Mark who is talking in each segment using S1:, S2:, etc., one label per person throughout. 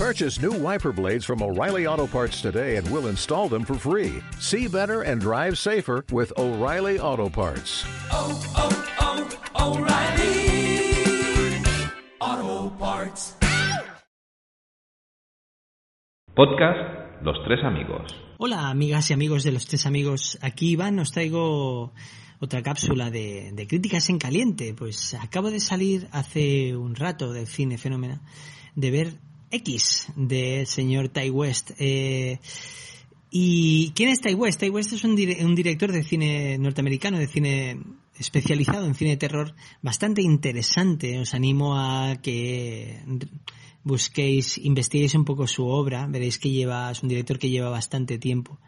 S1: Purchase new wiper blades from O'Reilly Auto Parts today and we'll install them for free. See better and drive safer with O'Reilly Auto Parts.
S2: oh, oh, O'Reilly Auto Parts.
S3: Podcast Los Tres Amigos.
S4: Hola amigas y amigos de los tres amigos, aquí Iván, os traigo otra cápsula de, de críticas en caliente. Pues acabo de salir hace un rato del cine fenómeno de ver X del señor Ty West. Eh, ¿Y quién es Ty West? Ty West es un, dire- un director de cine norteamericano, de cine especializado en cine de terror, bastante interesante. Os animo a que busquéis, investiguéis un poco su obra. Veréis que lleva, es un director que lleva bastante tiempo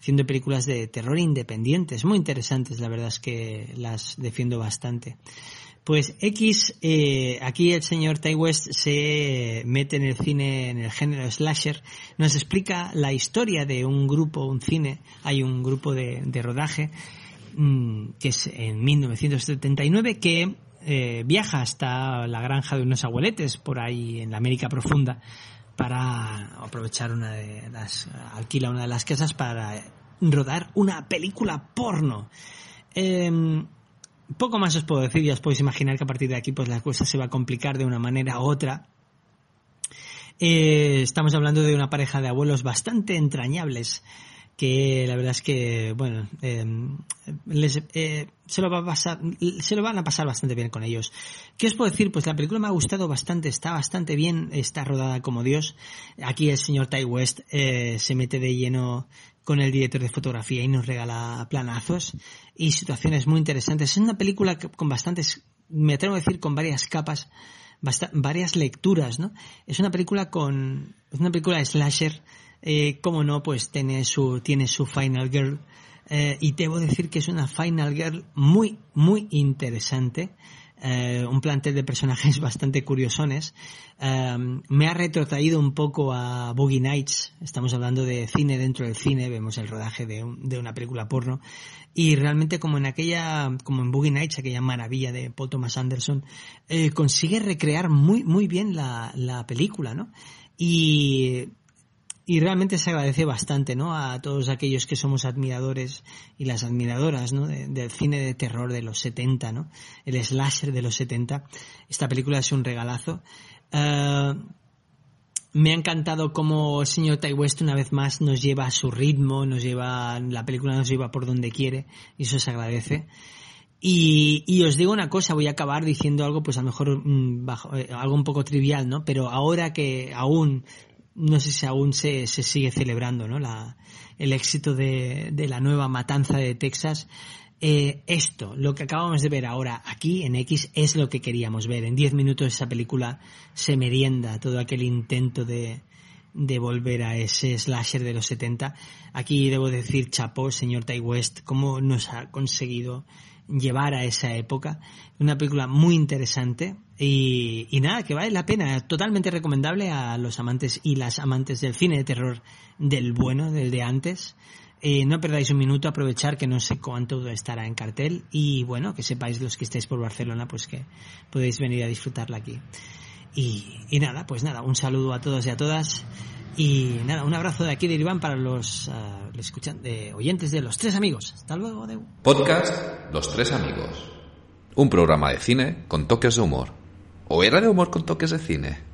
S4: haciendo películas de terror independientes, muy interesantes, la verdad es que las defiendo bastante. Pues X, eh, aquí el señor Ty West se mete en el cine, en el género slasher, nos explica la historia de un grupo, un cine, hay un grupo de, de rodaje, mm, que es en 1979, que eh, viaja hasta la granja de unos abueletes por ahí en la América profunda para aprovechar una de las, alquila una de las casas para rodar una película porno. Em, poco más os puedo decir, ya os podéis imaginar que a partir de aquí pues la cosa se va a complicar de una manera u otra. Eh, estamos hablando de una pareja de abuelos bastante entrañables que la verdad es que bueno eh, les, eh, se lo va a pasar se lo van a pasar bastante bien con ellos. Qué os puedo decir pues la película me ha gustado bastante está bastante bien está rodada como Dios. Aquí el señor Ty West eh, se mete de lleno con el director de fotografía y nos regala planazos y situaciones muy interesantes. Es una película con bastantes me atrevo a decir con varias capas varias lecturas, ¿no? Es una película con, es una película de slasher, eh, como no, pues tiene su, tiene su Final Girl, eh, y debo decir que es una Final Girl muy, muy interesante, eh, un plantel de personajes bastante curiosones. Eh, me ha retrotraído un poco a Boogie Nights, estamos hablando de cine dentro del cine, vemos el rodaje de, un- de una película porno, y realmente como en aquella, como en Boogie Nights, aquella maravilla de Paul Thomas Anderson, eh, consigue recrear muy, muy bien la, la película, ¿no? Y, y realmente se agradece bastante, ¿no? A todos aquellos que somos admiradores y las admiradoras, ¿no? De- del cine de terror de los 70, ¿no? El slasher de los 70. Esta película es un regalazo. Eh, me ha encantado cómo el señor Ty West una vez más nos lleva a su ritmo, nos lleva, la película nos lleva por donde quiere y eso se agradece. Y, y os digo una cosa, voy a acabar diciendo algo, pues a lo mejor mm, bajo- eh, algo un poco trivial, ¿no? Pero ahora que aún, no sé si aún se, se sigue celebrando, ¿no? La, el éxito de, de la nueva matanza de Texas, eh, esto, lo que acabamos de ver ahora aquí en X es lo que queríamos ver. En 10 minutos esa película se merienda todo aquel intento de, de volver a ese slasher de los 70. Aquí debo decir, chapó, señor Ty West, cómo nos ha conseguido llevar a esa época. Una película muy interesante y, nada, que vale la pena. Totalmente recomendable a los amantes y las amantes del cine de terror del bueno, del de antes. Eh, no perdáis un minuto, aprovechar que no sé cuánto estará en cartel y bueno, que sepáis los que estéis por Barcelona, pues que podéis venir a disfrutarla aquí. Y, y nada, pues nada, un saludo a todos y a todas. Y nada, un abrazo de aquí de Iván para los, los escuchan- de oyentes de los tres amigos. Hasta luego, adeu.
S3: Podcast Los Tres Amigos. Un programa de cine con toques de humor. ¿O era de humor con toques de cine?